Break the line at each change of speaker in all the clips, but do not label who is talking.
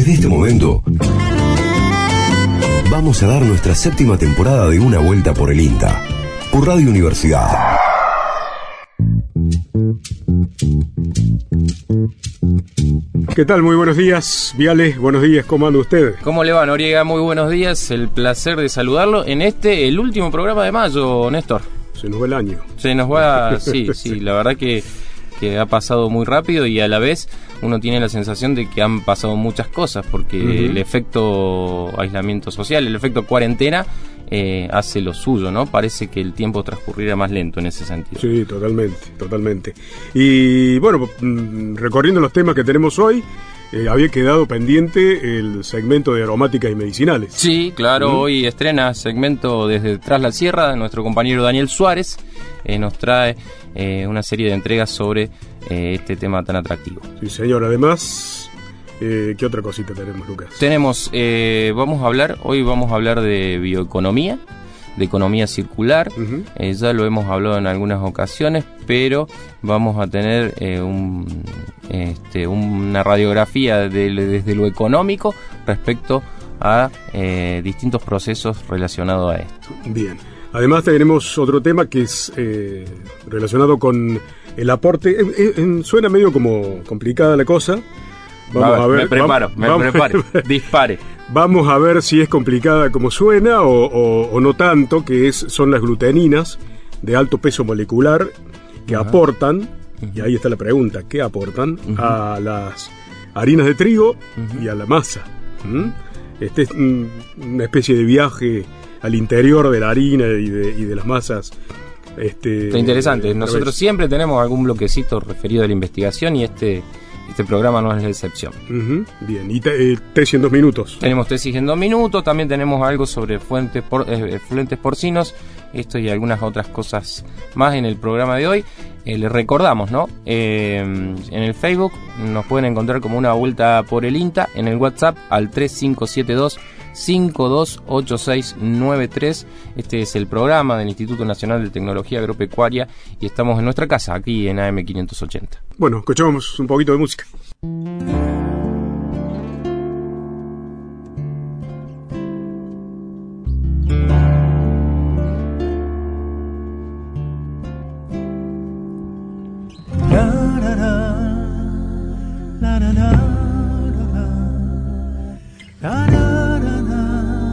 Desde este momento, vamos a dar nuestra séptima temporada de Una Vuelta por el INTA, por Radio Universidad.
¿Qué tal? Muy buenos días, Viales. Buenos días, ¿cómo anda usted?
¿Cómo le va, Noriega? Muy buenos días. El placer de saludarlo en este, el último programa de mayo, Néstor.
Se nos va el año.
Se nos va, sí, sí, la verdad que, que ha pasado muy rápido y a la vez uno tiene la sensación de que han pasado muchas cosas porque el efecto aislamiento social, el efecto cuarentena eh, hace lo suyo, ¿no? Parece que el tiempo transcurrirá más lento en ese sentido.
Sí, totalmente, totalmente. Y bueno, mm, recorriendo los temas que tenemos hoy, eh, había quedado pendiente el segmento de aromáticas y medicinales.
Sí, claro, hoy estrena segmento desde Tras la Sierra, nuestro compañero Daniel Suárez eh, nos trae eh, una serie de entregas sobre este tema tan atractivo.
Sí, señor. Además, ¿qué otra cosita tenemos, Lucas?
Tenemos, vamos a hablar, hoy vamos a hablar de bioeconomía, de economía circular. Eh, ya lo hemos hablado en algunas ocasiones, pero vamos a tener eh, un, este, una radiografía de- desde lo económico respecto a eh, distintos procesos relacionados a esto.
Bien. Además tenemos otro tema que es eh, relacionado con el aporte. Eh, eh, eh, suena medio como complicada la cosa.
A ver, me preparo, me
vamos-
preparo, dispare.
Vamos a ver si es complicada como suena o, o- o no tanto, que es, son las gluteninas de alto peso molecular que aportan, y ahí está la pregunta, ¿qué aportan? A las harinas de trigo y a la masa. ¿Mm? Este es una especie de viaje al interior de la harina y de, y de las masas. Este,
Está interesante. Nosotros siempre tenemos algún bloquecito referido a la investigación y este, este programa no es la excepción.
Bien, y te, eh, tesis en dos minutos.
Tenemos tesis en dos minutos, también tenemos algo sobre fuentes, por, eh, fluentes porcinos, esto y algunas otras cosas más en el programa de hoy. Eh, les recordamos, ¿no? Eh, en el Facebook nos pueden encontrar como una vuelta por el INTA, en el WhatsApp al 3572 528693. Este es el programa del Instituto Nacional de Tecnología Agropecuaria y estamos en nuestra casa, aquí en AM580.
Bueno, escuchamos un poquito de música.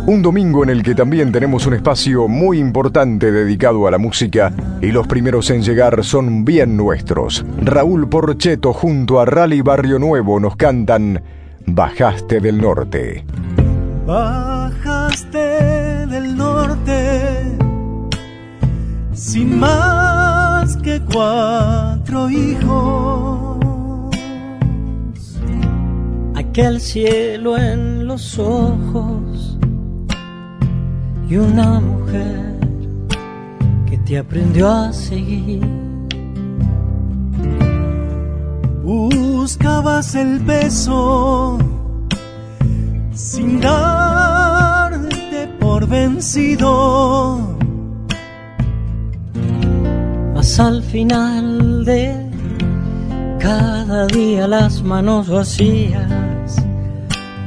Un domingo en el que también tenemos un espacio muy importante dedicado a la música y los primeros en llegar son bien nuestros. Raúl Porcheto junto a Rally Barrio Nuevo nos cantan Bajaste del Norte.
Bajaste del norte sin más que cuatro hijos. Aquel cielo en los ojos y una mujer que te aprendió a seguir. Buscabas el beso sin darte por vencido. Mas al final de cada día las manos vacías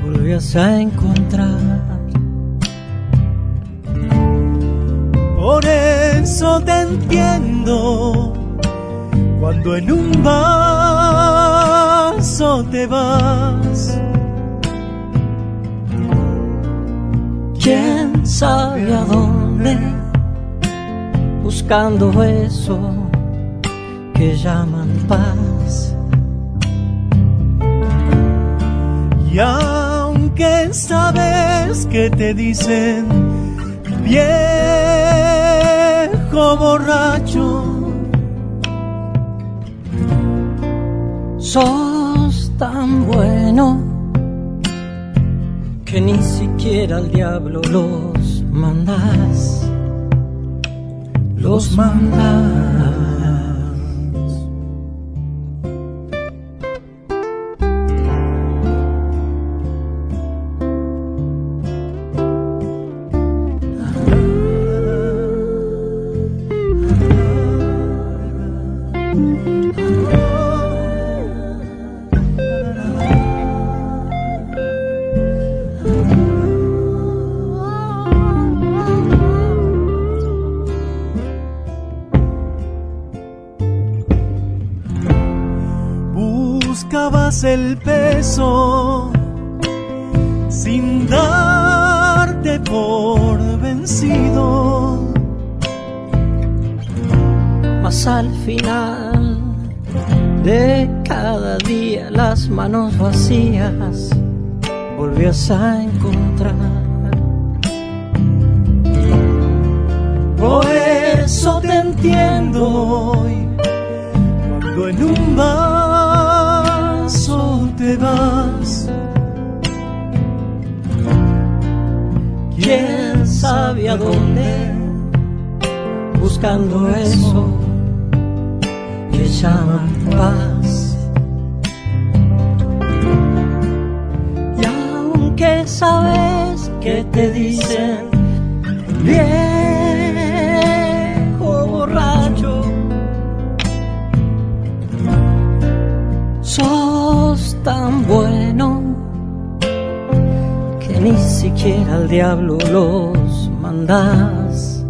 volvías a encontrar. Por eso te entiendo cuando en un vaso te vas. quién sabe a dónde, buscando eso que llaman paz. Y aunque sabes que te dicen viejo borracho, sos tan bueno que ni siquiera al diablo los mandas, los mandas.
Sin darte por vencido.
Mas al final de cada día las manos vacías volvías a encontrar.
Por eso te entiendo hoy, cuando en un
¿Quién sabe a dónde? Buscando eso que llaman paz. Y aunque sabes que te dicen viejo tan bueno que ni siquiera al diablo los mandas.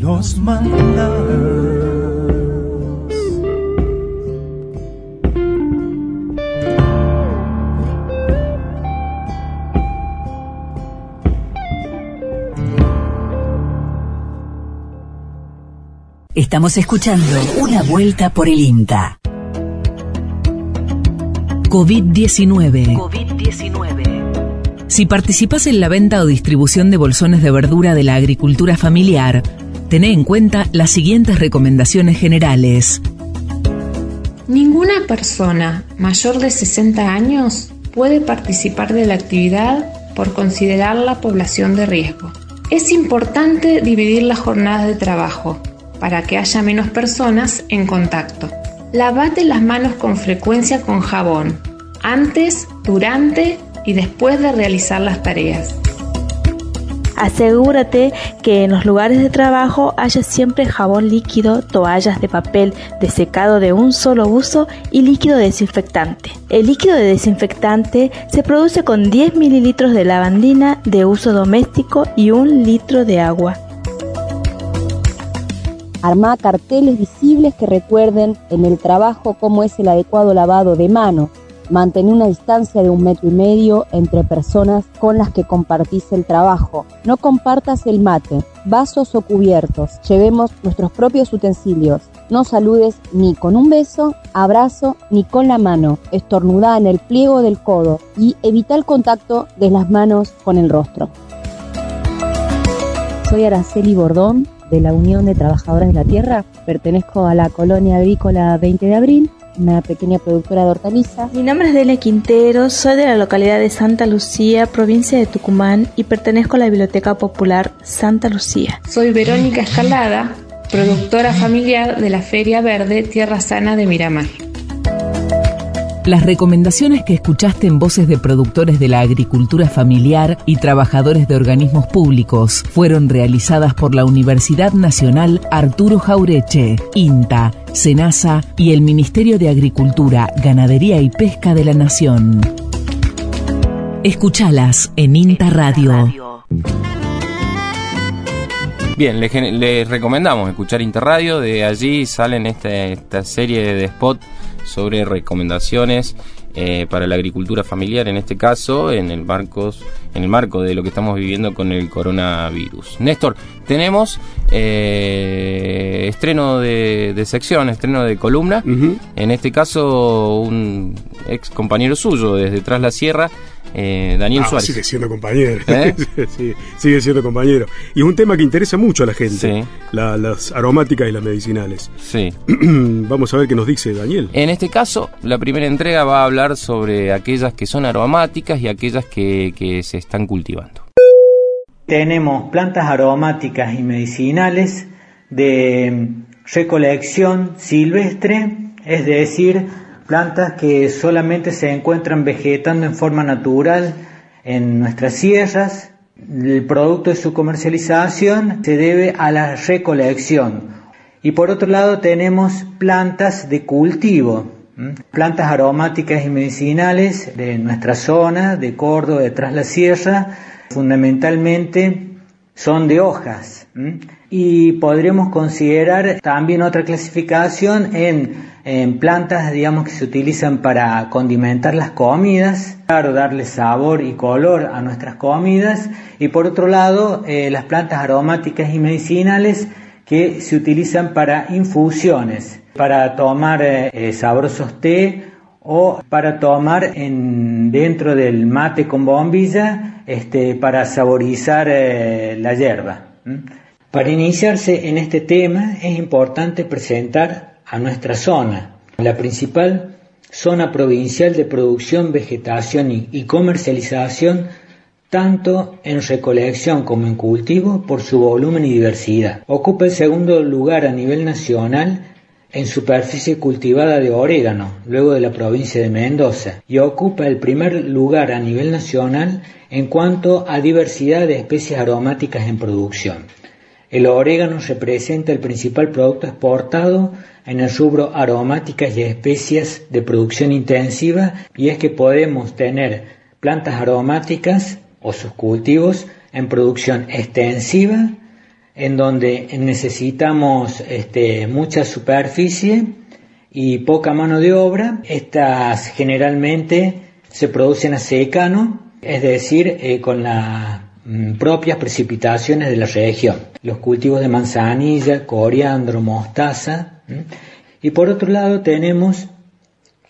Los mandas.
Estamos escuchando Una Vuelta por el INTA. COVID-19.
COVID-19. Si participas en la venta o distribución de bolsones de verdura de la agricultura familiar, tené en cuenta las siguientes recomendaciones generales.
Ninguna persona mayor de 60 años puede participar de la actividad por considerarla población de riesgo. Es importante dividir las jornadas de trabajo para que haya menos personas en contacto. Lavate las manos con frecuencia con jabón, antes, durante y después de realizar las tareas.
Asegúrate que en los lugares de trabajo haya siempre jabón líquido, toallas de papel de secado de un solo uso y líquido desinfectante. El líquido de desinfectante se produce con 10 mililitros de lavandina de uso doméstico y un litro de agua.
Armá carteles visibles que recuerden en el trabajo cómo es el adecuado lavado de mano. Mantén una distancia de un metro y medio entre personas con las que compartís el trabajo. No compartas el mate, vasos o cubiertos. Llevemos nuestros propios utensilios. No saludes ni con un beso, abrazo ni con la mano. Estornudá en el pliego del codo y evita el contacto de las manos con el rostro. Soy Araceli Bordón de la Unión de Trabajadoras de la Tierra. Pertenezco a la colonia agrícola 20 de abril, una pequeña productora de hortalizas.
Mi nombre es Delia Quintero, soy de la localidad de Santa Lucía, provincia de Tucumán, y pertenezco a la Biblioteca Popular Santa Lucía.
Soy Verónica Escalada, productora familiar de la Feria Verde Tierra Sana de Miramar.
Las recomendaciones que escuchaste en voces de productores de la agricultura familiar y trabajadores de organismos públicos fueron realizadas por la Universidad Nacional Arturo Jaureche, INTA, SENASA y el Ministerio de Agricultura, Ganadería y Pesca de la Nación. Escuchalas en INTA Radio.
Bien, les, recomendamos escuchar Interradio, de allí salen este, esta serie de spots sobre recomendaciones eh, para la agricultura familiar, en este caso, en el, marcos, en el marco de lo que estamos viviendo con el coronavirus. Néstor, tenemos eh, estreno de, de, sección, estreno de columna, en este caso un ex compañero suyo desde Tras la Sierra, eh, Daniel
ah,
Suárez.
Sigue siendo compañero. ¿Eh? sí, sigue siendo compañero. Y es un tema que interesa mucho a la gente, sí. la, las aromáticas y las medicinales.
Sí.
Vamos a ver qué nos dice Daniel.
En este caso, la primera entrega va a hablar sobre aquellas que son aromáticas y aquellas que, que se están cultivando.
Tenemos plantas aromáticas y medicinales de recolección silvestre, es decir, plantas que solamente se encuentran vegetando en forma natural en nuestras sierras. El producto de su comercialización se debe a la recolección. Y por otro lado tenemos plantas de cultivo, plantas aromáticas y medicinales de nuestra zona, de Córdoba, detrás la sierra, fundamentalmente son de hojas. Y podríamos considerar también otra clasificación en en plantas, digamos, que se utilizan para condimentar las comidas, claro, darle sabor y color a nuestras comidas, y por otro lado, eh, las plantas aromáticas y medicinales que se utilizan para infusiones, para tomar eh, eh, sabrosos té o para tomar en, dentro del mate con bombilla este, para saborizar la hierba. Para iniciarse en este tema es importante presentar a nuestra zona, la principal zona provincial de producción, vegetación y, comercialización tanto en recolección como en cultivo por su volumen y diversidad. Ocupa el segundo lugar a nivel nacional en superficie cultivada de orégano, luego de la provincia de Mendoza, y ocupa el primer lugar a nivel nacional en cuanto a diversidad de especies aromáticas en producción. El orégano representa el principal producto exportado en el rubro aromáticas y especias de producción intensiva y es que podemos tener plantas aromáticas o sus cultivos en producción extensiva en donde necesitamos este, mucha superficie y poca mano de obra. Estas generalmente se producen a secano, es decir, eh, con mm, propias precipitaciones de la región. Los cultivos de manzanilla, coriandro, mostaza, y por otro lado tenemos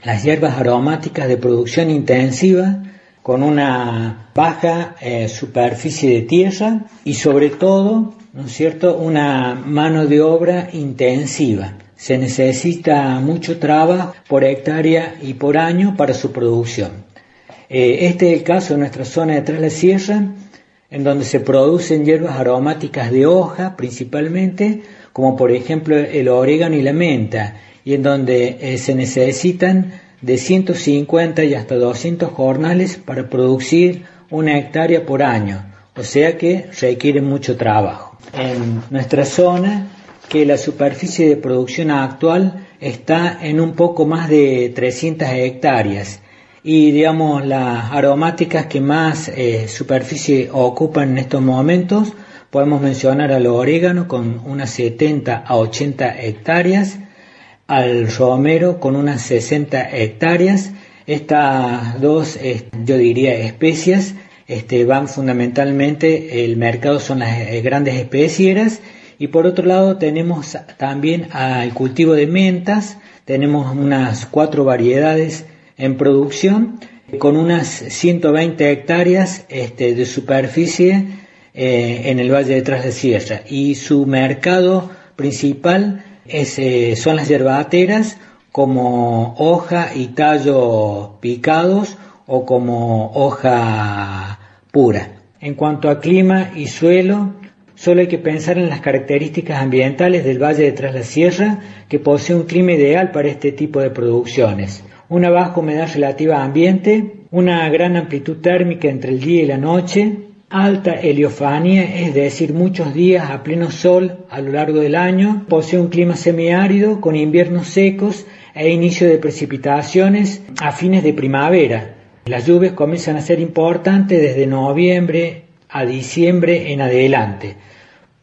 las hierbas aromáticas de producción intensiva con una baja eh, superficie de tierra y sobre todo, ¿no es cierto?, una mano de obra intensiva. Se necesita mucho trabajo por hectárea y por año para su producción. Eh, este es el caso de nuestra zona de Tras la Sierra, en donde se producen hierbas aromáticas de hoja principalmente, como por ejemplo el orégano y la menta, y en donde eh, se necesitan de 150 y hasta 200 jornales para producir una hectárea por año, o sea que requiere mucho trabajo. En nuestra zona, que la superficie de producción actual está en un poco más de 300 hectáreas y digamos las aromáticas que más eh, superficie ocupan en estos momentos Podemos mencionar al orégano con unas 70 a 80 hectáreas, al romero con unas 60 hectáreas. Estas dos, yo diría, especies este, van fundamentalmente, el mercado son las eh, grandes especieras y por otro lado tenemos también al cultivo de mentas, tenemos unas cuatro variedades en producción con unas 120 hectáreas este, de superficie eh, en el Valle de Tras de Sierra y su mercado principal eh, son las yerbateras como hoja y tallo picados o como hoja pura. En cuanto a clima y suelo, solo hay que pensar en las características ambientales del Valle de Tras la Sierra, que posee un clima ideal para este tipo de producciones. Una baja humedad relativa a ambiente, una gran amplitud térmica entre el día y la noche, alta heliofanía, es decir, muchos días a pleno sol a lo largo del año, posee un clima semiárido con inviernos secos e inicio de precipitaciones a fines de primavera. Las lluvias comienzan a ser importantes desde noviembre a diciembre en adelante.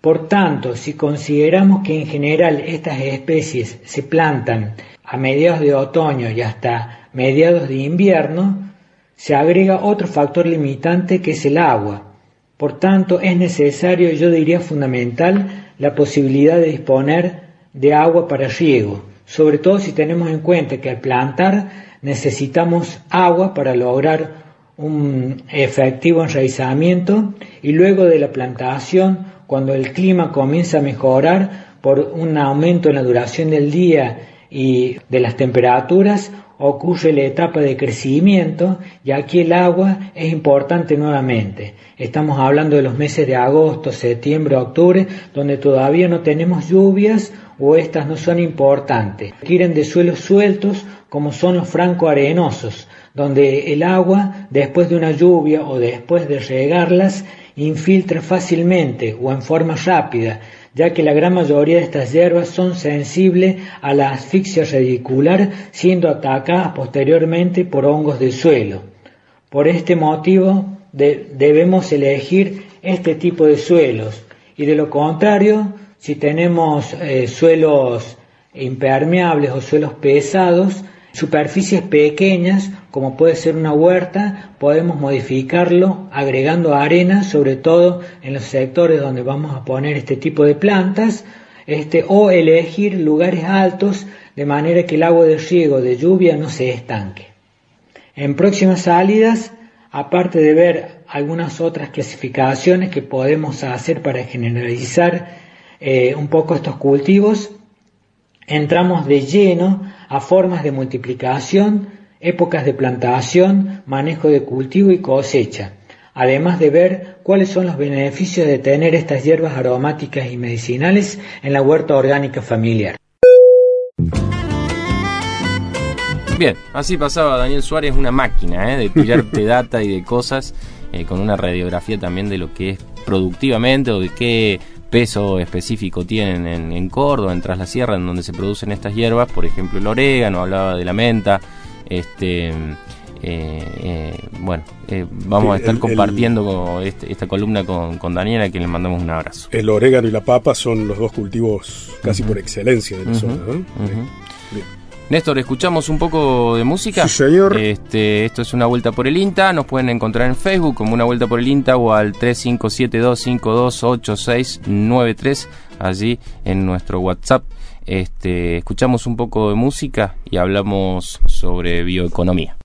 Por tanto, si consideramos que en general estas especies se plantan a mediados de otoño y hasta mediados de invierno, se agrega otro factor limitante que es el agua. Por tanto, es necesario, yo diría fundamental, la posibilidad de disponer de agua para riego, sobre todo si tenemos en cuenta que al plantar necesitamos agua para lograr un efectivo enraizamiento y luego de la plantación, cuando el clima comienza a mejorar por un aumento en la duración del día y de las temperaturas, ocurre la etapa de crecimiento y aquí el agua es importante nuevamente. Estamos hablando de los meses de agosto, septiembre, octubre, donde todavía no tenemos lluvias o estas no son importantes. Quieren de suelos sueltos como son los franco-arenosos, donde el agua, después de una lluvia o después de regarlas, infiltra fácilmente o en forma rápida ya que la gran mayoría de estas hierbas son sensibles a la asfixia radicular, siendo atacadas posteriormente por hongos del suelo. Por este motivo debemos elegir este tipo de suelos y de lo contrario, si tenemos eh, suelos impermeables o suelos pesados, superficies pequeñas, como puede ser una huerta, podemos modificarlo agregando arena, sobre todo en los sectores donde vamos a poner este tipo de plantas, este, o elegir lugares altos de manera que el agua de riego de lluvia no se estanque. En próximas salidas, aparte de ver algunas otras clasificaciones que podemos hacer para generalizar eh, un poco estos cultivos, entramos de lleno a formas de multiplicación, épocas de plantación, manejo de cultivo y cosecha, además de ver cuáles son los beneficios de tener estas hierbas aromáticas y medicinales en la huerta orgánica familiar.
Bien, así pasaba Daniel Suárez, una máquina ¿eh? de pillarte data y de cosas, eh, con una radiografía también de lo que es productivamente o de qué peso específico tienen en, Córdoba, en Tras la Sierra, en donde se producen estas hierbas, por ejemplo el orégano, hablaba de la menta, este... Eh, eh, bueno, eh, vamos a estar compartiendo este, esta columna con, con, Daniela, a quien le mandamos un abrazo.
El orégano y la papa son los dos cultivos casi por excelencia de la zona. ¿no?
Néstor, escuchamos un poco de música.
Sí, señor.
Este, esto es una vuelta por el INTA. Nos pueden encontrar en Facebook como una vuelta por el INTA o al 3572528693 allí en nuestro WhatsApp. Este, escuchamos un poco de música y hablamos sobre bioeconomía.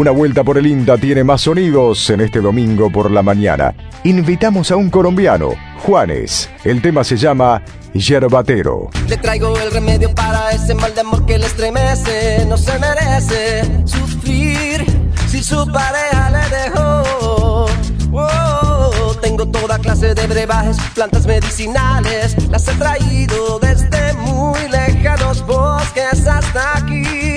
Una vuelta por el INTA tiene más sonidos en este domingo por la mañana. Invitamos a un colombiano, Juanes. El tema se llama Yerbatero.
Le traigo el remedio para ese mal de amor que le estremece. No se merece sufrir si su pareja le dejó. Oh, tengo toda clase de brebajes, plantas medicinales. Las he traído desde muy lejanos bosques hasta aquí.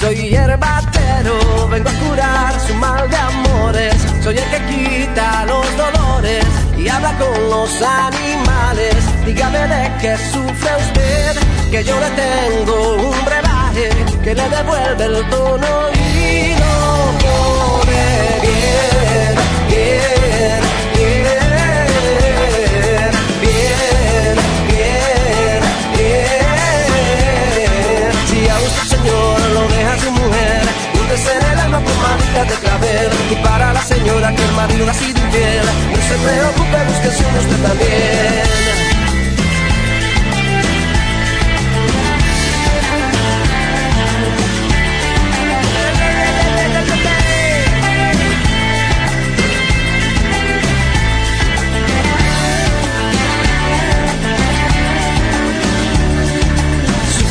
Soy herbatero, vengo a curar su mal de amores. Soy el que quita los dolores y habla con los animales. Dígame de qué sufre usted, que yo le tengo un brebaje que le devuelve el tono y no pone de clavel. Y para la señora que el marido ha sido infiel, no se preocupe, busque su usted también.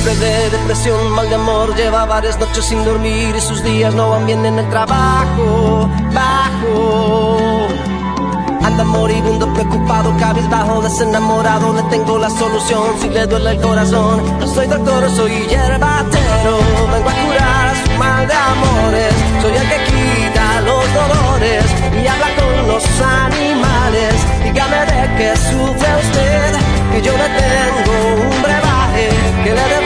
De depresión, mal de amor, lleva varias noches sin dormir y sus días no van bien en el trabajo. Bajo. Anda moribundo, preocupado, cabizbajo, desenamorado. Le tengo la solución si le duele el corazón. No soy doctor, soy hierbatero. Vengo a curar su mal de amores. Soy el que quita los dolores y habla con los animales. Dígame de qué sufre usted, que yo le tengo un brebaje que le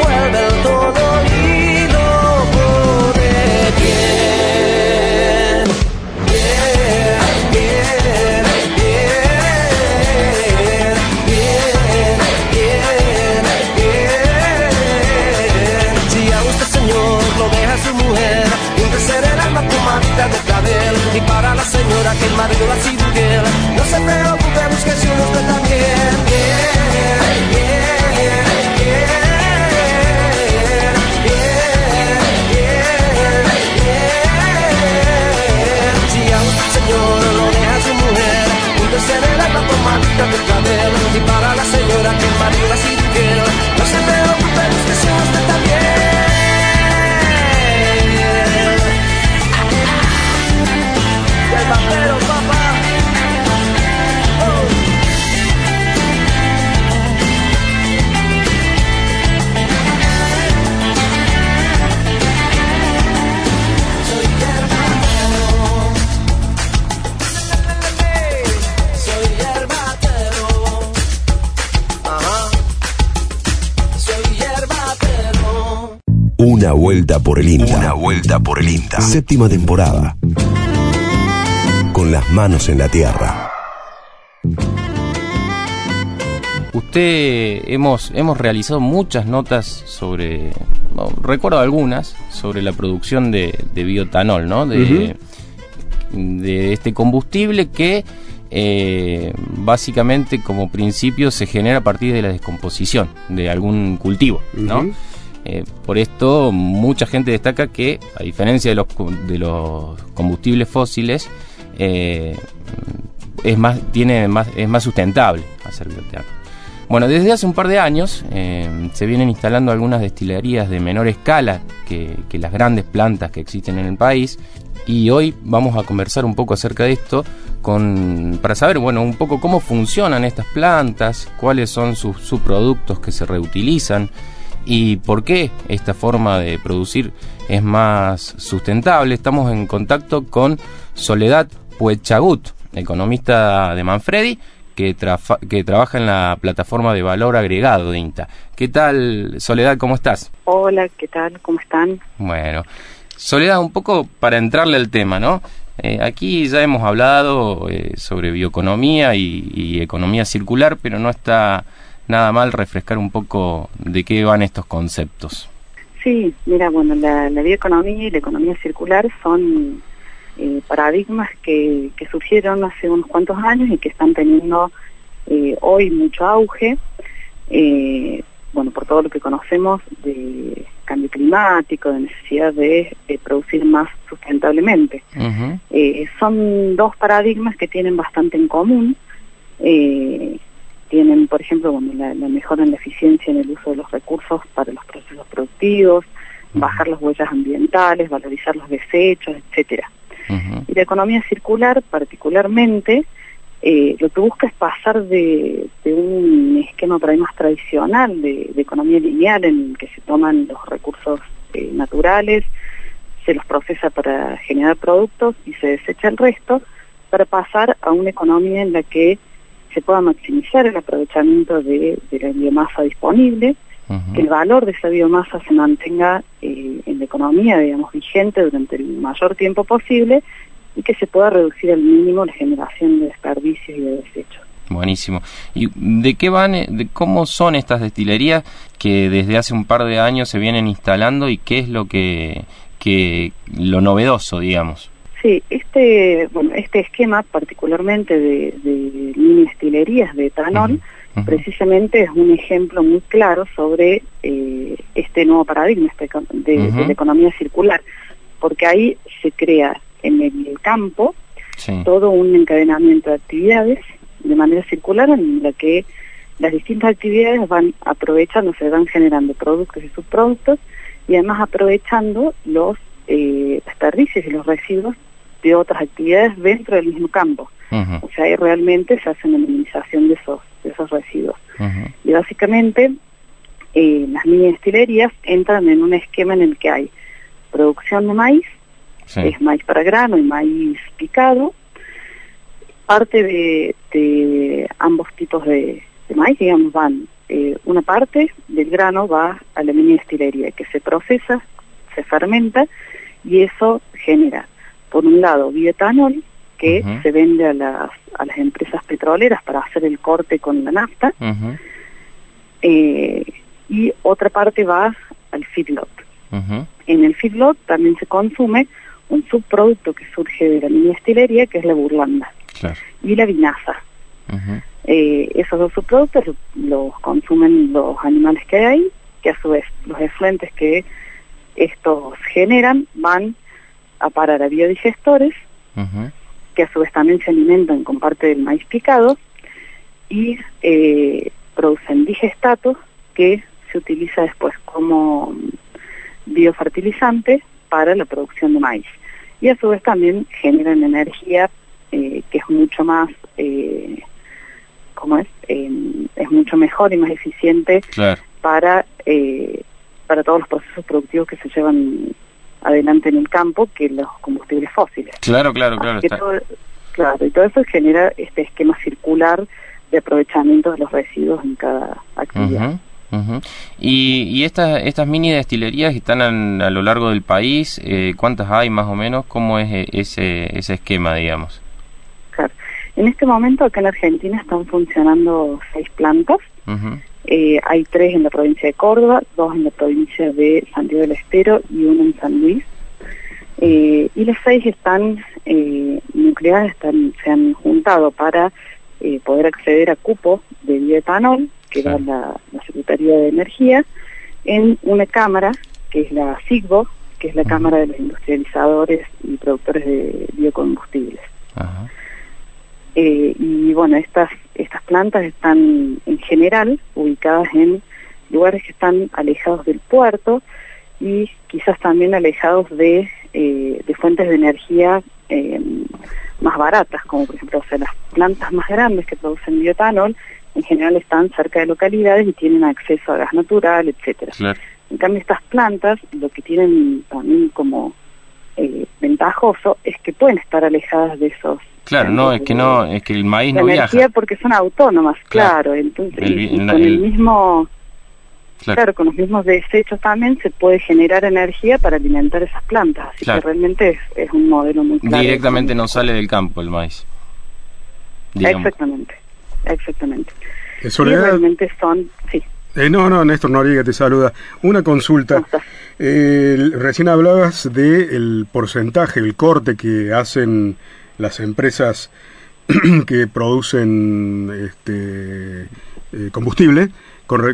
de clavel. Y para la señora que el marido ha sido infiel, no se preocupe, busque si uno usted también. Y para la señora que marido ha
Una vuelta por el INTA. Una vuelta por el INTA. Séptima temporada. Con las manos en la tierra.
Usted hemos hemos realizado muchas notas sobre recuerdo algunas sobre la producción de, biotanol, ¿no? De, de este combustible que eh, básicamente como principio se genera a partir de la descomposición de algún cultivo, ¿no? Eh, por esto mucha gente destaca que a diferencia de los, de los combustibles fósiles eh, es más tiene más es más sustentable hacer. Bueno, desde hace un par de años se vienen instalando algunas destilerías de menor escala que, que, las grandes plantas que existen en el país y hoy vamos a conversar un poco acerca de esto con, para saber bueno, un poco cómo funcionan estas plantas, cuáles son sus subproductos que se reutilizan y por qué esta forma de producir es más sustentable. Estamos en contacto con Soledad Puechagut, economista de Manfredi, que, que trabaja en la plataforma de valor agregado de INTA. ¿Qué tal, Soledad? ¿Cómo estás?
Hola, ¿qué tal? ¿Cómo están?
Bueno, Soledad, un poco para entrarle al tema, ¿no? Eh, aquí ya hemos hablado eh, sobre bioeconomía y, economía circular, pero no está nada mal refrescar un poco de qué van estos conceptos.
Sí, mira, bueno, la, bioeconomía y la economía circular son eh, paradigmas que, que, surgieron hace unos cuantos años y que están teniendo hoy mucho auge bueno, por todo lo que conocemos de cambio climático, de necesidad de, producir más sustentablemente. Eh, son dos paradigmas que tienen bastante en común. Eh, tienen, por ejemplo, bueno, la, mejora en la eficiencia en el uso de los recursos para los procesos productivos, bajar las huellas ambientales, valorizar los desechos, etcétera. Y la economía circular, particularmente, eh, lo que busca es pasar de, un esquema por ahí más tradicional de, economía lineal en el que se toman los recursos eh, naturales, se los procesa para generar productos y se desecha el resto, para pasar a una economía en la que se pueda maximizar el aprovechamiento de, la biomasa disponible, que el valor de esa biomasa se mantenga eh, en la economía, digamos, vigente durante el mayor tiempo posible y que se pueda reducir al mínimo la generación de desperdicios y de desechos.
Buenísimo. ¿Y de qué van, eh, de cómo son estas destilerías que desde hace un par de años se vienen instalando y qué es lo que, que lo novedoso, digamos?
Sí, este, bueno, este esquema particularmente de, mini destilerías de etanol, precisamente es un ejemplo muy claro sobre eh, este nuevo paradigma este de, de la economía circular, porque ahí se crea en el campo todo un encadenamiento de actividades de manera circular en la que las distintas actividades van aprovechando, se van generando productos y subproductos y además aprovechando los eh, desperdicios y los residuos de otras actividades dentro del mismo campo. O sea, ahí realmente se hace una minimización de esos, de esos residuos. Y básicamente eh, las mini destilerías entran en un esquema en el que hay producción de maíz, es maíz para grano y maíz picado. Parte de, ambos tipos de, maíz, digamos, van, eh, una parte del grano va a la mini destilería que se procesa, se fermenta y eso genera, por un lado, bioetanol, que se vende a las, a las empresas petroleras para hacer el corte con la nafta, eh, y otra parte va al feedlot. En el feedlot también se consume un subproducto que surge de la mini estilería, que es la burlanda, y la vinaza. Eh, esos dos subproductos los consumen los animales que hay que a su vez los efluentes que estos generan van a parar a biodigestores, que a su vez también se alimentan con parte del maíz picado, y eh, producen digestatos que se utiliza después como biofertilizante para la producción de maíz. Y a su vez también generan energía eh, que es mucho más, eh, ¿cómo es? Em, es mucho mejor y más eficiente para, para todos los procesos productivos que se llevan adelante en el campo que los combustibles fósiles.
Claro, claro, claro.
claro, y todo eso genera este esquema circular de aprovechamiento de los residuos en cada actividad.
Y, y estas, estas mini destilerías están a lo largo del país, eh, ¿cuántas hay más o menos? ¿Cómo es eh, ese, ese esquema, digamos?
Claro. En este momento acá en Argentina están funcionando seis plantas. Eh, hay tres en la provincia de Córdoba, dos en la provincia de Santiago del Estero y uno en San Luis. y las seis están nucleadas, están, se han juntado para poder acceder a cupo de bioetanol que da la, Secretaría de Energía, en una cámara, que es la SIGBO, que es la Cámara de los Industrializadores y Productores de Biocombustibles. Eh, y bueno, estas, estas plantas están en general ubicadas en lugares que están alejados del puerto y quizás también alejados de, eh, de fuentes de energía eh, más baratas, como por ejemplo o las plantas más grandes que producen biotanol en general están cerca de localidades y tienen acceso a gas natural, etcétera. En cambio, estas plantas lo que tienen también como eh, ventajoso es que pueden estar alejadas de esos
Claro, no, es que no, es que el maíz no
viaja. porque son autónomas, claro, entonces con el, mismo claro. con los mismos desechos también se puede generar energía para alimentar esas plantas, así que realmente es, un modelo muy claro.
Directamente no sale del campo el maíz.
Exactamente. Exactamente. realmente son, sí.
Eh, no, no, Néstor Noriega te saluda. Una consulta. recién hablabas del porcentaje, el corte que hacen las empresas que producen este, eh, combustible con,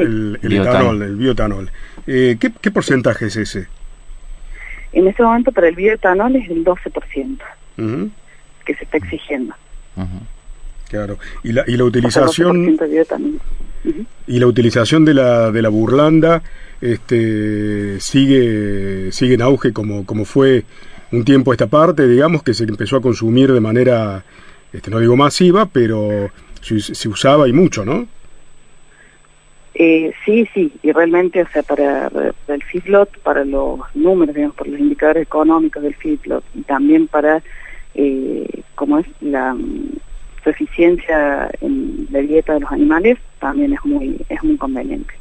el, etanol, el bioetanol. Eh, ¿qué, porcentaje es ese?
En este momento para el bioetanol es el 12% que se está exigiendo.
Claro. Y la, y la utilización y la utilización de la de la burlanda este sigue sigue en auge como como fue un tiempo esta parte, digamos que se empezó a consumir de manera este no digo masiva, pero se, usaba y mucho, ¿no?
Eh, sí, sí, y realmente, o sea, para, el feedlot, para los números, digamos, por los indicadores económicos del feedlot y también para, eh, como es la, eficiencia en la dieta de los animales también es muy es muy conveniente.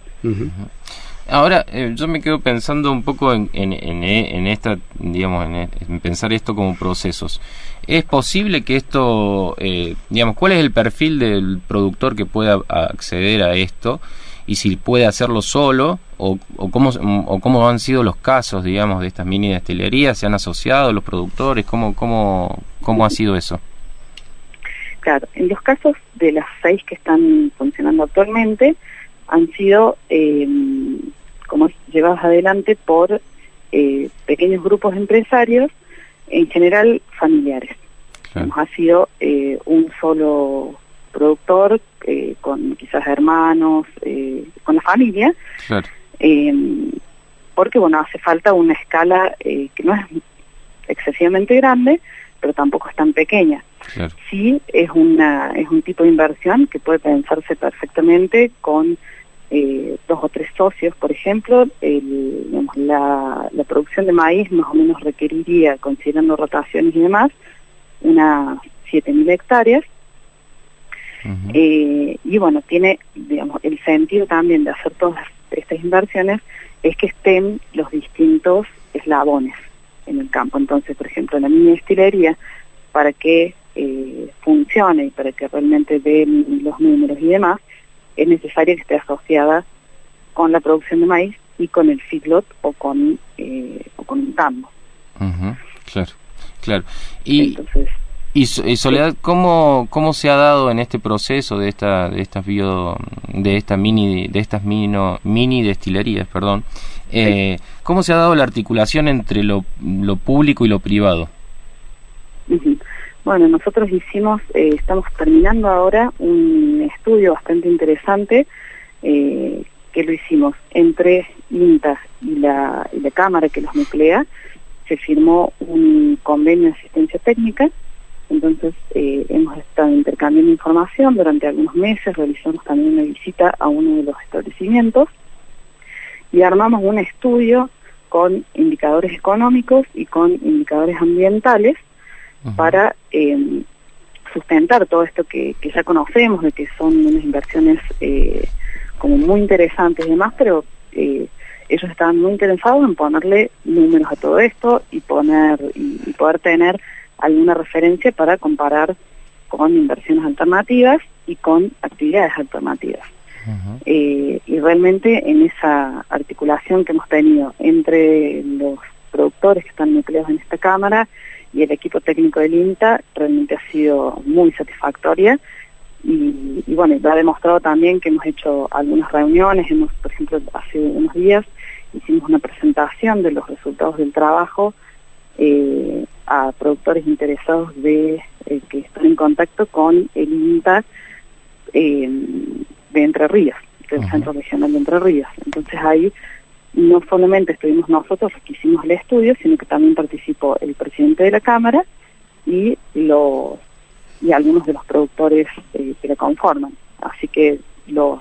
Ahora, eh, yo me quedo pensando un poco en, en, en, esta, digamos, en, pensar esto como procesos. ¿Es posible que esto, eh, digamos, cuál es el perfil del productor que pueda acceder a esto? Y si puede hacerlo solo, o, cómo, o cómo han sido los casos, digamos, de estas mini destilerías, ¿se han asociado los productores? ¿Cómo, cómo, cómo ha sido eso?
en los casos de las seis que están funcionando actualmente, han sido eh, como llevados adelante por eh, pequeños grupos empresarios, en general familiares. ha sido eh, un solo productor con quizás hermanos, con la familia, porque bueno, hace falta una escala que no es excesivamente grande, pero tampoco es tan pequeña. Sí, es, una, es un tipo de inversión que puede pensarse perfectamente con eh, dos o tres socios, por ejemplo. la, producción de maíz más o menos requeriría, considerando rotaciones y demás, unas 7.000 hectáreas. Eh, y bueno, tiene, digamos, el sentido también de hacer todas estas inversiones es que estén los distintos eslabones en el campo. Entonces, por ejemplo, la mini destilería, para que eh, funcione y para que realmente den los números y demás, es necesario que esté asociada con la producción de maíz y con el feedlot o con, eh, o con un tambo.
claro, claro. Y, y, Soledad, ¿cómo, ¿cómo se ha dado en este proceso de esta de estas bio de esta mini de estas mini destilerías, perdón? Eh, ¿Cómo se ha dado la articulación entre lo, lo público y lo privado?
Bueno, nosotros hicimos, eh, estamos terminando ahora un estudio bastante interesante eh, que lo hicimos entre INTA y la, y la Cámara que los nuclea. Se firmó un convenio de asistencia técnica, entonces eh, hemos estado intercambiando información durante algunos meses, realizamos también una visita a uno de los establecimientos y armamos un estudio con indicadores económicos y con indicadores ambientales para eh, sustentar todo esto que, ya conocemos, de que son unas inversiones eh, como muy interesantes y demás, pero eh, ellos estaban muy interesados en ponerle números a todo esto y poner y, poder tener alguna referencia para comparar con inversiones alternativas y con actividades alternativas. Eh, y realmente en esa articulación que hemos tenido entre los productores que están nucleados en esta Cámara y el equipo técnico del INTA, realmente ha sido muy satisfactoria y, bueno, lo ha demostrado también que hemos hecho algunas reuniones, hemos, por ejemplo, hace unos días hicimos una presentación de los resultados del trabajo eh, a productores interesados de eh, que están en contacto con el INTA eh, de Entre Ríos, del Centro Regional de Entre Ríos. Entonces ahí no solamente estuvimos nosotros los que hicimos el estudio, sino que también participó el presidente de la Cámara y los y algunos de los productores eh, que lo conforman. Así que los,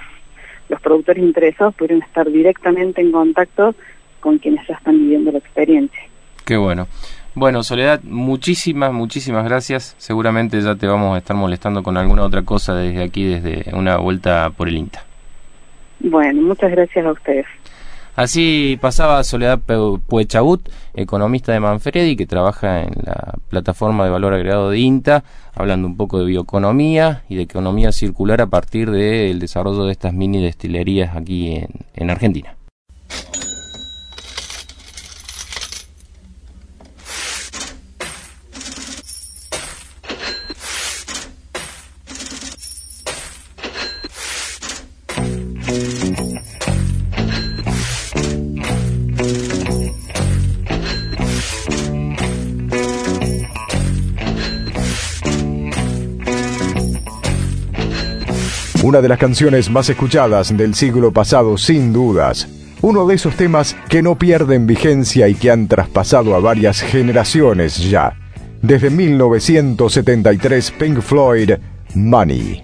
los productores interesados pudieron estar directamente en contacto con quienes ya están viviendo la experiencia.
Qué bueno. Bueno, Soledad, muchísimas, muchísimas gracias. Seguramente ya te vamos a estar molestando con alguna otra cosa desde aquí, desde una vuelta por el INTA.
Bueno, muchas gracias a ustedes.
Así pasaba Soledad Puechabut, economista de Manfredi, que trabaja en la plataforma de valor agregado de INTA, hablando un poco de bioeconomía y de economía circular a partir del desarrollo de estas mini destilerías aquí en Argentina.
Una de las canciones más escuchadas del siglo pasado, sin dudas. Uno de esos temas que no pierden vigencia y que han traspasado a varias generaciones ya. Desde 1973, Pink Floyd, Money.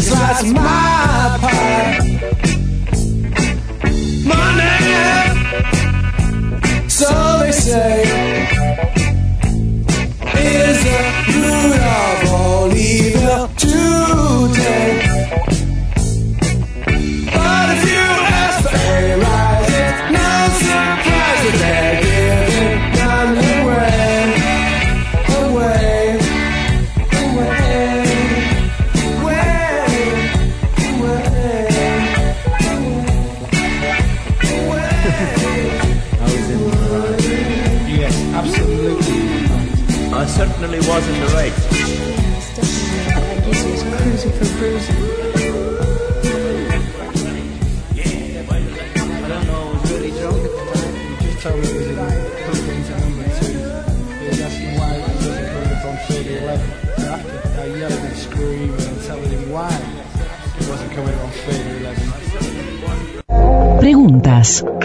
It's not my part. Money, so they
say.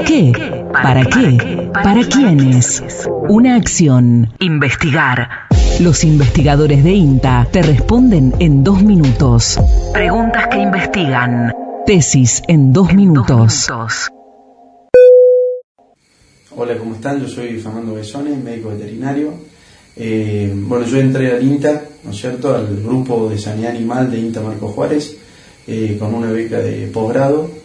¿Qué? ¿Para qué? ¿Para quiénes? Una acción. Investigar. Los investigadores de INTA te responden en dos minutos. Preguntas que investigan. Tesis en dos minutos.
Hola, ¿cómo están? Yo soy Fernando Besones, médico veterinario. Eh, bueno, yo entré al INTA, ¿no es cierto?, al grupo de sanidad animal de INTA Marco Juárez, eh, con una beca de posgrado,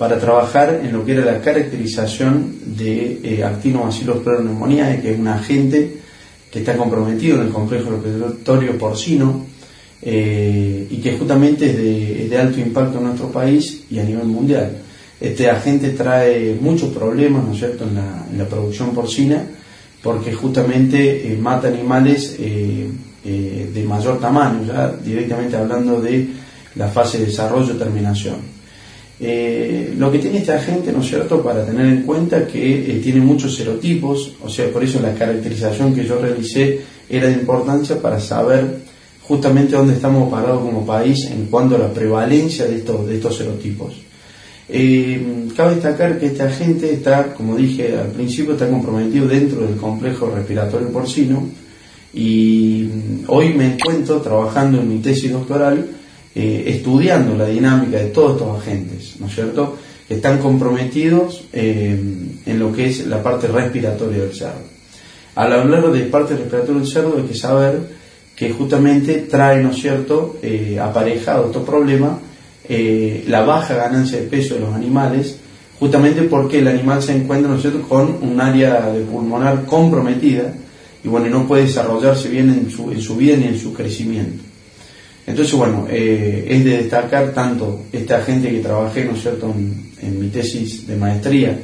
para trabajar en lo que era la caracterización de eh, actinobacillus pleuropneumoniae, que es un agente que está comprometido en el complejo respiratorio porcino eh, y que justamente es de, alto impacto en nuestro país y a nivel mundial. Este agente trae muchos problemas, ¿no es cierto?, en la, producción porcina, porque justamente eh, mata animales eh, de mayor tamaño, directamente hablando de la fase de desarrollo terminación. Eh, lo que tiene este agente, ¿no es cierto?, para tener en cuenta que eh, tiene muchos serotipos, o sea, por eso la caracterización que yo realicé era de importancia para saber justamente dónde estamos parados como país en cuanto a la prevalencia de estos, serotipos. Eh, cabe destacar que este agente está, como dije al principio, está comprometido dentro del complejo respiratorio porcino y hoy me encuentro trabajando en mi tesis doctoral eh, estudiando la dinámica de todos estos agentes, ¿no es cierto?, que están comprometidos eh, en lo que es la parte respiratoria del cerdo. Al hablar de parte respiratoria del cerdo hay que saber que justamente trae, ¿no es cierto?, eh, aparejado estos problemas eh, la baja ganancia de peso de los animales, justamente porque el animal se encuentra ¿no es cierto? con un área de pulmonar comprometida y bueno, no puede desarrollarse bien en su, en su vida ni en su crecimiento. Entonces, bueno, eh, es de destacar tanto este agente que trabajé, ¿no es cierto?, en, mi tesis de maestría,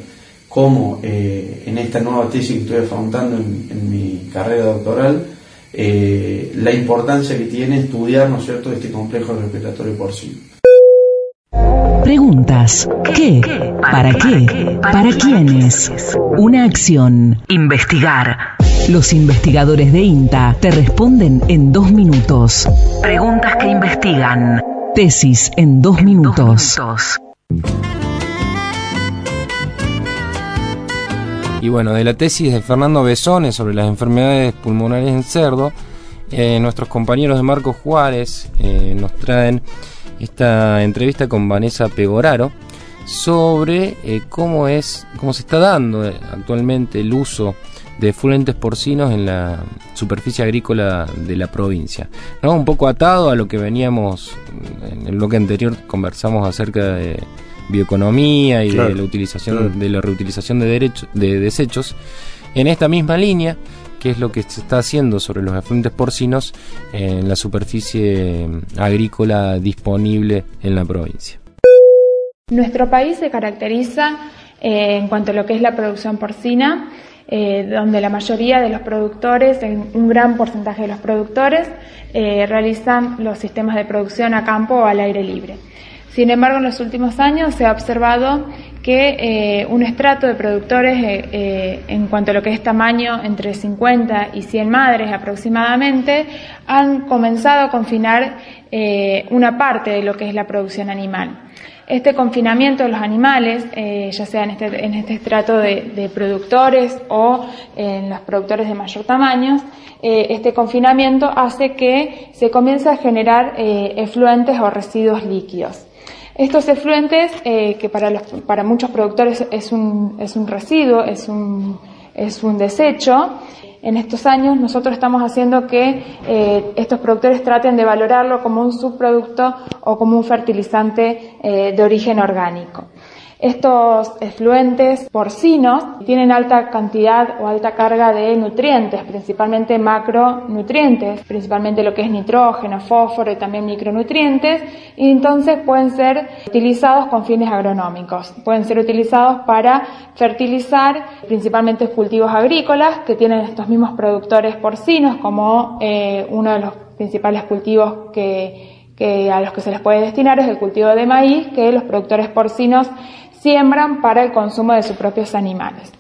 como eh, en esta nueva tesis que estoy afrontando en, mi carrera doctoral, eh, la importancia que tiene estudiar, ¿no es cierto?, este complejo respiratorio porcino.
Preguntas. ¿Qué? ¿Para qué? ¿Para quiénes? Una acción. Investigar. Los investigadores de INTA te responden en dos minutos. Preguntas que investigan. Tesis en dos minutos.
Y bueno, de la tesis de Fernando Besones sobre las enfermedades pulmonares en cerdo, eh, nuestros compañeros de Marco Juárez eh, nos traen esta entrevista con Vanessa Pegoraro sobre eh, cómo es cómo se está dando actualmente el uso de fluentes porcinos en la superficie agrícola de la provincia. ¿no? Un poco atado a lo que veníamos en el bloque anterior conversamos acerca de bioeconomía y
Claro,
de la utilización
claro.
de la reutilización de derechos de desechos en esta misma línea que es lo que se está haciendo sobre los efluentes porcinos en la superficie agrícola disponible en la provincia.
Nuestro país se caracteriza eh, en cuanto a lo que es la producción porcina, eh, donde la mayoría de los productores, un gran porcentaje de los productores, eh, realizan los sistemas de producción a campo o al aire libre. Sin embargo, en los últimos años se ha observado que eh, un estrato de productores eh, eh, en cuanto a lo que es tamaño entre 50 y 100 madres aproximadamente han comenzado a confinar eh, una parte de lo que es la producción animal. Este confinamiento de los animales, eh, ya sea en este, en este estrato de, productores o en los productores de mayor tamaño, eh, este confinamiento hace que se comience a generar eh, efluentes o residuos líquidos. Estos efluentes, que para, los, para muchos productores es un, es un residuo, es un desecho, en estos años nosotros estamos haciendo que eh, estos productores traten de valorarlo como un subproducto o como un fertilizante eh, de origen orgánico. Estos efluentes porcinos tienen alta cantidad o alta carga de nutrientes, principalmente macronutrientes, principalmente lo que es nitrógeno, fósforo y también micronutrientes, y entonces pueden ser utilizados con fines agronómicos. Pueden ser utilizados para fertilizar principalmente cultivos agrícolas que tienen estos mismos productores porcinos como eh, uno de los principales cultivos que a los que se les puede destinar es el cultivo de maíz que los productores porcinos siembran para el consumo de sus propios animales.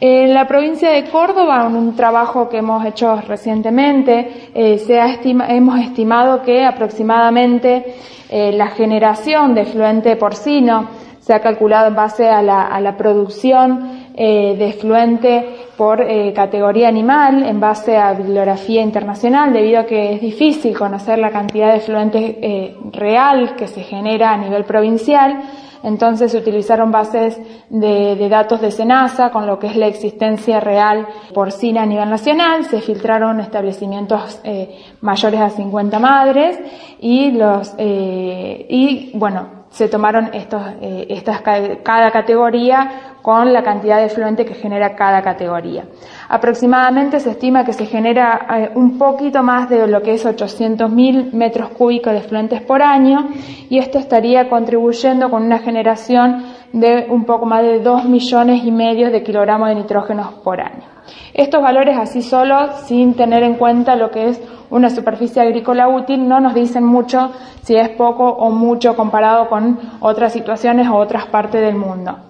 En la provincia de Córdoba, en un trabajo que hemos hecho recientemente, eh, se ha hemos estimado que aproximadamente eh, la generación de fluente porcino se ha calculado en base a la, producción eh, de fluente por categoría animal, en base a bibliografía internacional, debido a que es difícil conocer la cantidad de fluente real que se genera a nivel provincial. Entonces se utilizaron bases de, datos de SENASA con lo que es la existencia real porcina a nivel nacional, se filtraron establecimientos eh, mayores a 50 madres y los eh, y bueno se tomaron estos, eh, estas, cada categoría con la cantidad de fluente que genera cada categoría. Aproximadamente se estima que se genera eh, un poquito más de lo que es 800.000 metros cúbicos de fluentes por año y esto estaría contribuyendo con una generación de un poco más de 2 millones y medio de kilogramos de nitrógeno por año. Estos valores así solo, sin tener en cuenta lo que es una superficie agrícola útil, no nos dicen mucho si es poco o mucho comparado con otras situaciones o otras partes del mundo.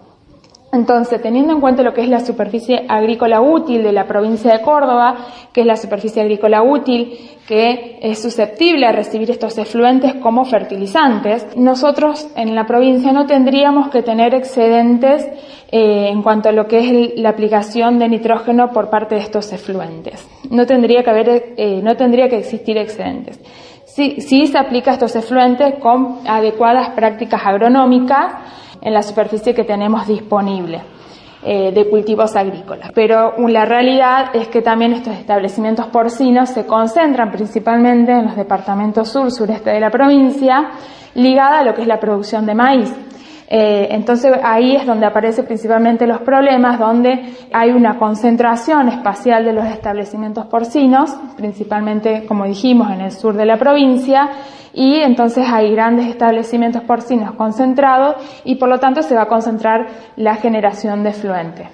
Entonces, teniendo en cuenta lo que es la superficie agrícola útil de la provincia de Córdoba, que es la superficie agrícola útil que es susceptible a recibir estos efluentes como fertilizantes, nosotros en la provincia no tendríamos que tener excedentes eh, en cuanto a lo que es la aplicación de nitrógeno por parte de estos efluentes. No tendría que haber, eh, no tendría que existir excedentes. Sí se aplica estos efluentes con adecuadas prácticas agronómicas, en la superficie que tenemos disponible eh, de cultivos agrícolas. Pero la realidad es que también estos establecimientos porcinos se concentran principalmente en los departamentos sur, sureste de la provincia, ligada a lo que es la producción de maíz. Eh, entonces ahí es donde aparecen principalmente los problemas, donde hay una concentración espacial de los establecimientos porcinos, principalmente, como dijimos, en el sur de la provincia, y entonces hay grandes establecimientos porcinos concentrados y por lo tanto se va a concentrar la generación de fluente.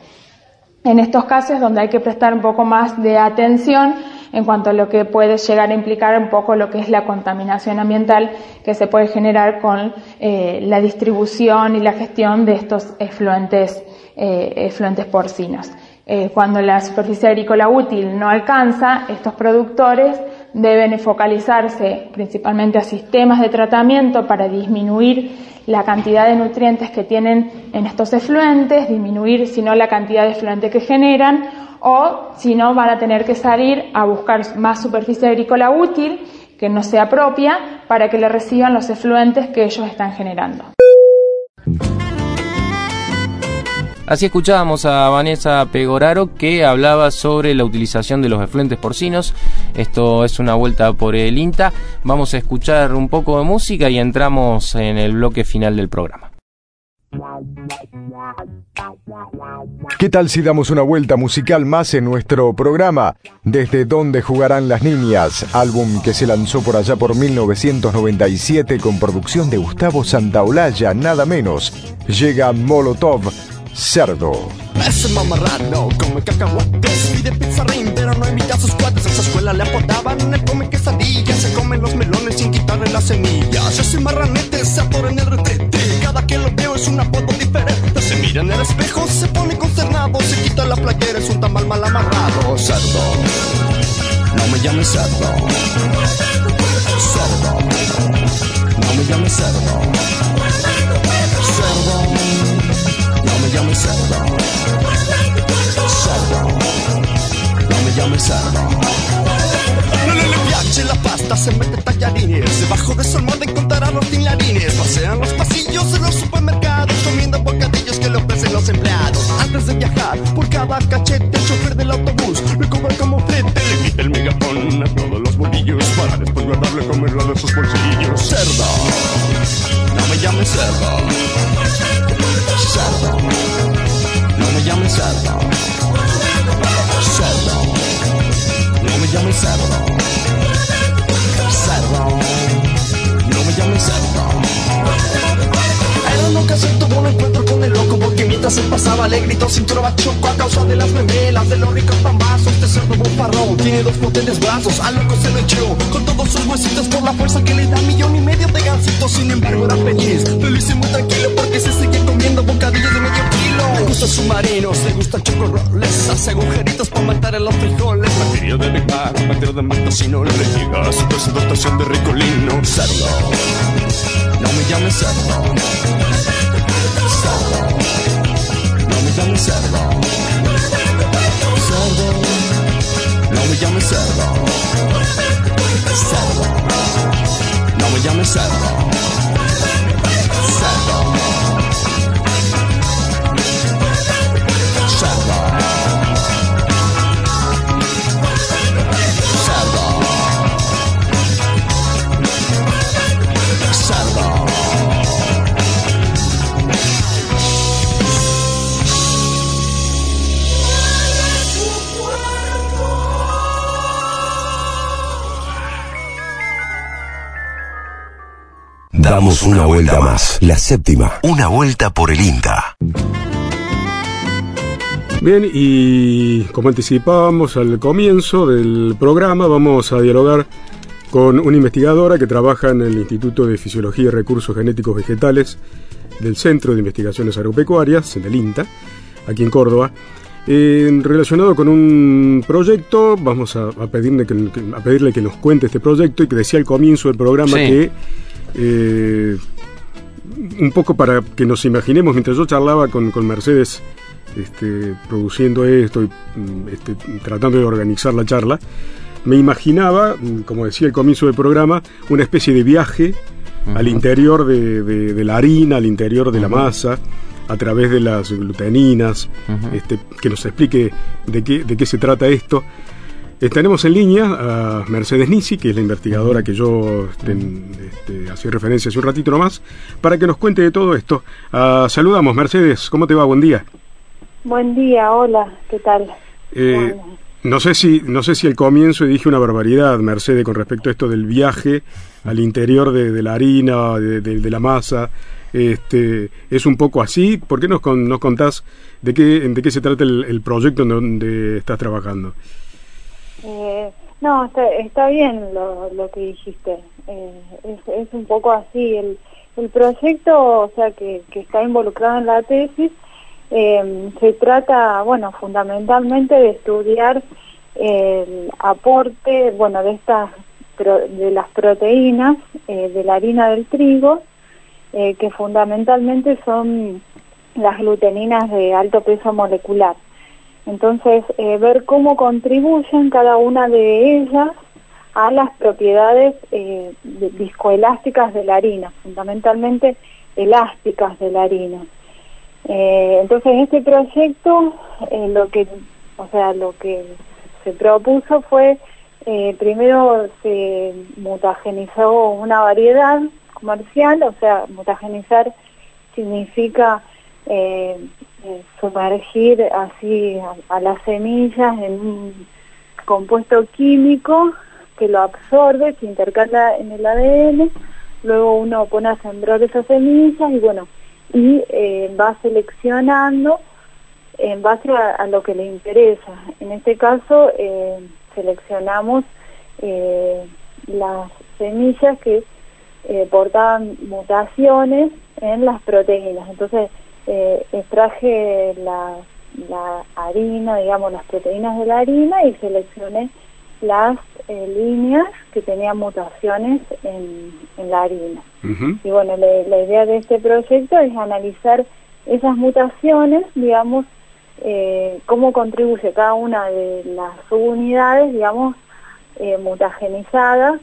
En estos casos donde hay que prestar un poco más de atención en cuanto a lo que puede llegar a implicar un poco lo que es la contaminación ambiental que se puede generar con eh, la distribución y la gestión de estos efluentes, eh, porcinos. Eh, cuando la superficie agrícola útil no alcanza, estos productores deben focalizarse principalmente a sistemas de tratamiento para disminuir la cantidad de nutrientes que tienen en estos efluentes, disminuir si no la cantidad de efluentes que generan o si no van a tener que salir a buscar más superficie agrícola útil que no sea propia para que le reciban los efluentes que ellos están generando.
Así escuchábamos a Vanessa Pegoraro que hablaba sobre la utilización de los efluentes porcinos. Esto es una vuelta por el INTA. Vamos a escuchar un poco de música y entramos en el bloque final del programa.
¿Qué tal si damos una vuelta musical más en nuestro programa? Desde dónde jugarán las niñas, álbum que se lanzó por allá por 1997 con producción de Gustavo Santaolalla, nada menos. Llega Molotov cerdo.
Ese mamarrano come cacahuates, pide pizarrín, pero no invita sus cuates. A esa escuela le apodaban, él come quesadillas, se come los melones sin quitarle las semillas. Ese marranete se atora en el retrete, cada que lo veo es un apodo diferente. Se mira en el espejo, se pone consternado, se quita la playera, es un tamal mal amarrado. Cerdo, no me llames cerdo. Cerdo, no me llames cerdo. No me llames cerdo. No, le piace la pasta, se mete tallarines. Debajo de su almohada encontrará los tinlarines. Pasean los pasillos de los supermercados, comiendo bocadillos que le ofrecen los empleados. Antes de viajar, por cada cachete, el chofer del autobús le cobra como flete. Le quita el megafón a todos los bolillos para después guardarle comerlo de sus bolsillos. Cerdo, no me llames cerdo Cerdo. No me llames cerdo. Cerdo. No me llames cerdo. Cerdo. No me llames cerdo. Era una ocasión tuvo un encuentro él pasaba le gritó cintura choco a causa de las memelas de los ricos pambazos. Este cerdo bufarrón tiene dos potentes brazos, al loco se lo echó con todos sus huesitos por la fuerza que le da millón y medio de gansitos. Sin embargo era feliz, feliz y muy tranquilo porque se sigue comiendo bocadillos de medio kilo. Le gustan submarinos, le gustan chocorroles, hace agujeritos para matar a los frijoles. Materia de Big Mac, materia de Mac si no le llega a su dosis de ricolino. Cerdo, no me llames. Cerdo, no
Una vuelta más. La séptima. Una vuelta por el INTA.
Bien, y como anticipábamos al comienzo del programa, vamos a dialogar con una investigadora que trabaja en el Instituto de Fisiología y Recursos Genéticos Vegetales del Centro de Investigaciones Agropecuarias, en el INTA, aquí en Córdoba. Eh, relacionado con un proyecto, vamos a, a pedirle que, que- a pedirle que nos cuente este proyecto y que decía al comienzo del programa
Sí.
que eh, un poco para que nos imaginemos, mientras yo charlaba con, con Mercedes este, produciendo esto y mm, este, tratando de organizar la charla, me imaginaba, mm, como decía al comienzo del programa, una especie de viaje al interior de, de- de la harina, al interior de la masa, a través de las gluteninas, este, que nos explique de qué, de qué se trata esto. Tenemos en línea a Mercedes Nisi, que es la investigadora que yo este, este, hacía referencia hace un ratito nomás, para que nos cuente de todo esto. Ah, saludamos, Mercedes, ¿cómo te va? Buen día.
Buen día, hola, ¿qué tal?
Eh, no sé si no sé si al comienzo dije una barbaridad, Mercedes, con respecto a esto del viaje al interior de, de la harina, de, de- de la masa. Este, es un poco así. ¿Por qué nos, nos contás de qué, de qué se trata el, el proyecto en donde estás trabajando?
Eh, no, está, bien lo, que dijiste. Eh, es, un poco así. El, proyecto, o sea, que, está involucrado en la tesis, eh, se trata, bueno, fundamentalmente de estudiar el aporte, bueno, de estas de las proteínas de la harina del trigo, que fundamentalmente son las gluteninas de alto peso molecular. Entonces, eh, ver cómo contribuyen cada una de ellas a las propiedades eh, viscoelásticas de la harina, fundamentalmente elásticas de la harina. Eh, entonces, este proyecto, eh, lo que, o sea, lo que se propuso fue, eh, primero se mutagenizó una variedad comercial, o sea, mutagenizar significa eh, sumergir así a, las semillas en un compuesto químico que lo absorbe, se intercala en el ADN, luego uno pone a sembrar esas semillas y bueno, y eh, va seleccionando en base a, lo que le interesa. En este caso eh, seleccionamos las semillas que portaban mutaciones en las proteínas. Entonces eh, extraje la, la harina, digamos las proteínas de la harina y seleccioné las eh, líneas que tenían mutaciones en, en la harina. Y bueno, la, la idea de este proyecto es analizar esas mutaciones, digamos, eh, cómo contribuye cada una de las subunidades, digamos, eh, mutagenizadas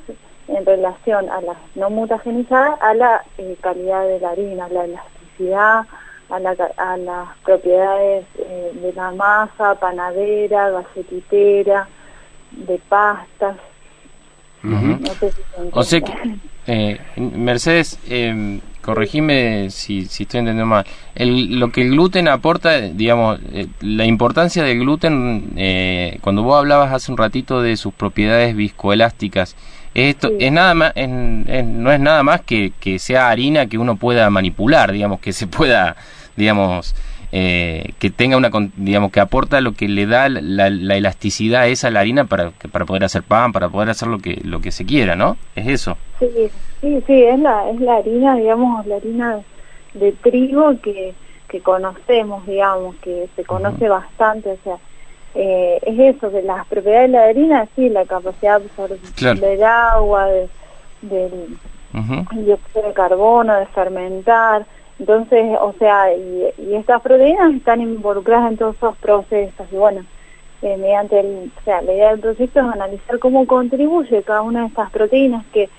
en relación a las no mutagenizadas, a la eh, calidad de la harina, la elasticidad, a, la a las propiedades eh, de la masa, panadera, galletitera, de pastas. No sé si
O sea que, Eh, Mercedes, eh, corregime si, si estoy entendiendo mal. El, lo que el gluten aporta, digamos, eh, la importancia del gluten, eh, cuando vos hablabas hace un ratito de sus propiedades viscoelásticas, esto es nada más, no es nada más que, que sea harina que uno pueda manipular, digamos, que se pueda, digamos, eh, que tenga una, digamos, que aporta lo que le da la, la, elasticidad esa a la harina para, para poder hacer pan, para poder hacer lo que, lo que se quiera, ¿no? Es eso.
Sí, sí, sí, es la, es la harina, digamos, la harina de trigo que, que conocemos, digamos, que se conoce bastante, o sea, eh, es eso, de las propiedades de la harina, sí, la capacidad de absorber del agua, de, del dióxido de carbono, de fermentar, entonces, o sea, y, estas proteínas están involucradas en todos esos procesos, y bueno, eh, mediante el, o sea, la idea del proyecto es analizar cómo contribuye cada una de estas proteínas que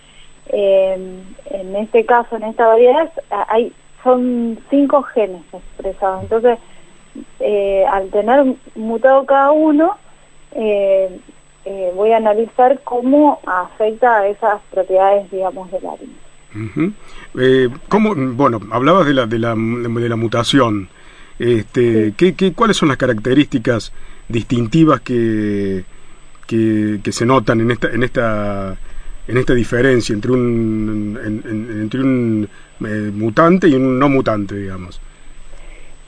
eh, en este caso, en esta variedad, hay son cinco genes expresados. Entonces, eh, al tener mutado cada uno, voy a analizar cómo afecta a esas propiedades, digamos, la harina.
¿cómo, bueno, hablabas de la, de la, de la mutación. Este, ¿qué, qué, cuáles son las características distintivas que, que, que, se notan en esta, en esta, en esta diferencia entre un, entre un mutante y un no mutante, digamos?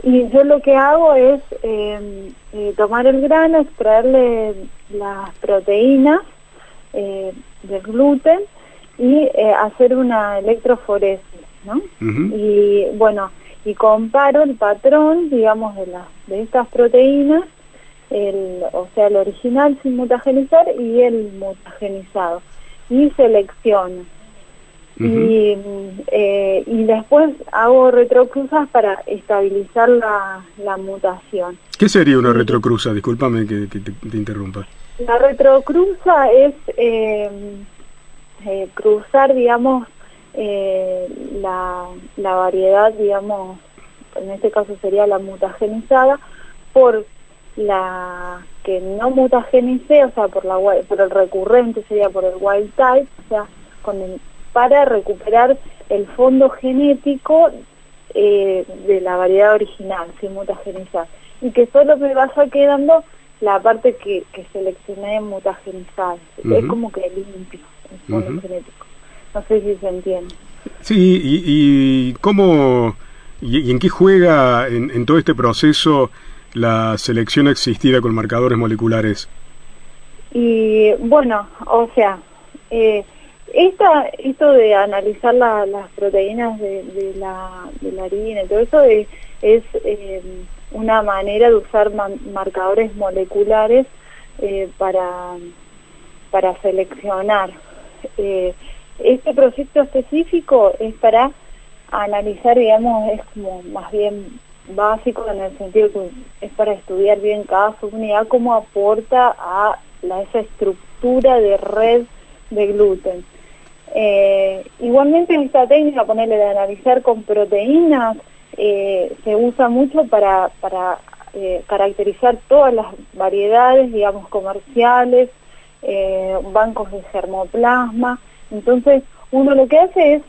Y yo lo que hago es eh, eh, tomar el grano, extraerle las proteínas eh, del gluten y hacer una electroforesis, ¿no? Y bueno, y comparo el patrón, digamos, de, las de estas proteínas, el, o sea, el original sin mutagenizar y el mutagenizado, y selecciono y, eh, y después hago retrocruzas para estabilizar la, la mutación.
¿Qué sería una retrocruza? Discúlpame que, te, interrumpa.
La retrocruza es eh, eh, cruzar, digamos, la, la variedad, digamos, en este caso sería la mutagenizada, por la que no mutagenice, o sea, por, la, por el recurrente sería por el wild type, o sea, con el para recuperar el fondo genético eh, de la variedad original, sin mutagenizar, y que solo me vaya quedando la parte que, que seleccioné mutagenizada. Es como que limpio genético. No sé si se entiende.
Sí, y, cómo, y, en qué juega en, en todo este proceso la selección existida con marcadores moleculares?
Y bueno, o sea, eh, esta, esto de analizar las proteínas de, la, de la harina y todo eso es, eh, una manera de usar marcadores moleculares eh, para, para seleccionar. Eh, este proyecto específico es para analizar, digamos, es como más bien básico en el sentido que es para estudiar bien cada subunidad cómo aporta a esa estructura de red de gluten. Eh, igualmente esta técnica, ponerle de analizar con proteínas, eh, se usa mucho para, caracterizar todas las variedades, digamos, comerciales, eh, bancos de germoplasma. Entonces, uno lo que hace es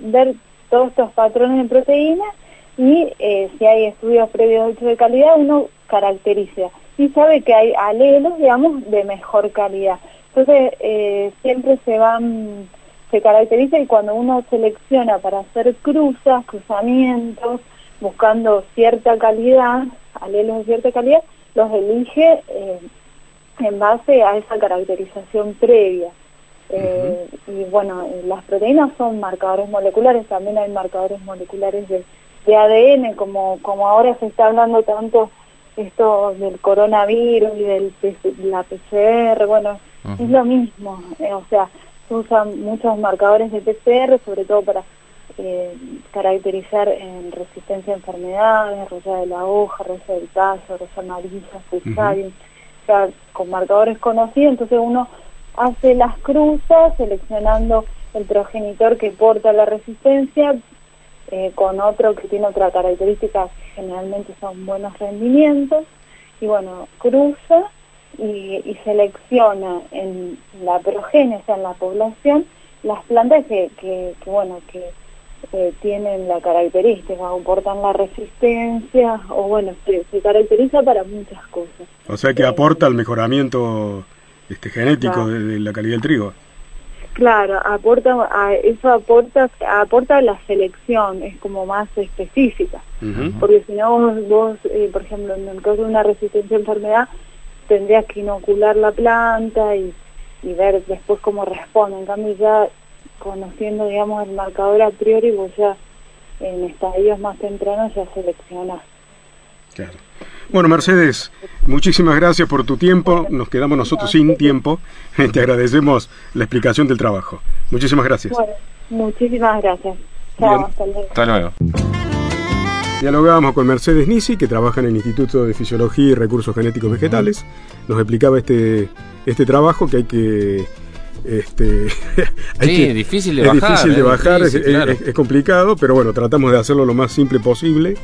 ver todos estos patrones de proteínas y si hay estudios previos de calidad, uno caracteriza y sabe que hay alelos, digamos, de mejor calidad. Entonces, siempre se van se caracteriza y cuando uno selecciona para hacer cruzas, cruzamientos, buscando cierta calidad, alelos de cierta calidad, los elige eh, en base a esa caracterización previa. Eh, y bueno, las proteínas son marcadores moleculares, también hay marcadores moleculares de, ADN, como, como ahora se está hablando tanto esto del coronavirus y de la PCR, bueno, es lo mismo, eh, o sea, se usan muchos marcadores de PCR, sobre todo para eh, caracterizar en resistencia a enfermedades, rosa de la hoja, rosa del tallo, rosa amarilla, fusarium, o sea, con marcadores conocidos, entonces uno hace las cruzas seleccionando el progenitor que porta la resistencia eh, con otro que tiene otra característica, generalmente son buenos rendimientos, y bueno, cruza y, selecciona en la progénesis, en la población, las plantas que bueno, que eh, tienen la característica, aportan la resistencia, o bueno, se, se caracteriza para muchas cosas.
O sea que aporta al mejoramiento este genético
Claro.
de, de la calidad del trigo.
Claro, aporta, a- eso aporta, aporta la selección, es como más específica. Porque si no, vos, vos, eh, por ejemplo, en el caso de una resistencia a enfermedad, tendrías que inocular la planta y, y ver después cómo responde. En cambio, ya conociendo, digamos, el marcador a priori, vos ya en estadios más tempranos ya seleccionás.
Claro. Bueno, Mercedes, muchísimas gracias por tu tiempo. Nos quedamos nosotros sin tiempo. Te agradecemos la explicación del trabajo. Muchísimas gracias.
Bueno, muchísimas gracias. Chao, hasta luego.
Hasta luego.
Dialogábamos con Mercedes Nisi, que trabaja en el Instituto de Fisiología y Recursos Genéticos Vegetales. Nos explicaba este, este trabajo que hay que... Este, hay
Sí,
que-
difícil de
es
bajar,
difícil de
es
bajar, es-
difícil,
es,
claro.
es- es complicado, pero bueno, tratamos de hacerlo lo más simple posible.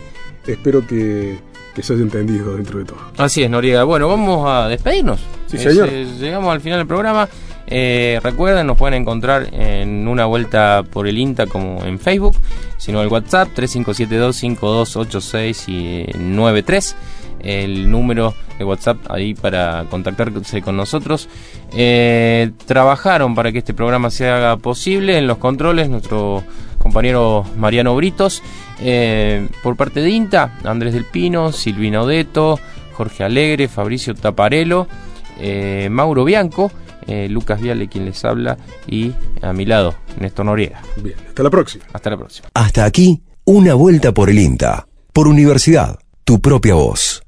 Espero que, que se haya entendido dentro de todo.
Así es, Noriega. Bueno, vamos a despedirnos.
Sí,
Eh,
señor.
se- llegamos al final del programa. Eh, recuerden, nos pueden encontrar en una vuelta por el INTA como en Facebook, sino el WhatsApp 3572-5286 y 93. El número de WhatsApp ahí para contactarse con nosotros. Eh, trabajaron para que este programa se haga posible en los controles nuestro compañero Mariano Britos. Eh, por parte de INTA, Andrés del Pino, Silvina Odeto, Jorge Alegre, Fabricio Taparelo, eh, Mauro Bianco, eh, Lucas Viale quien les habla y a mi lado, Néstor Noriega.
Bien, hasta la próxima.
Hasta la próxima.
Hasta aquí, una vuelta por el INTA. Por universidad, tu propia voz.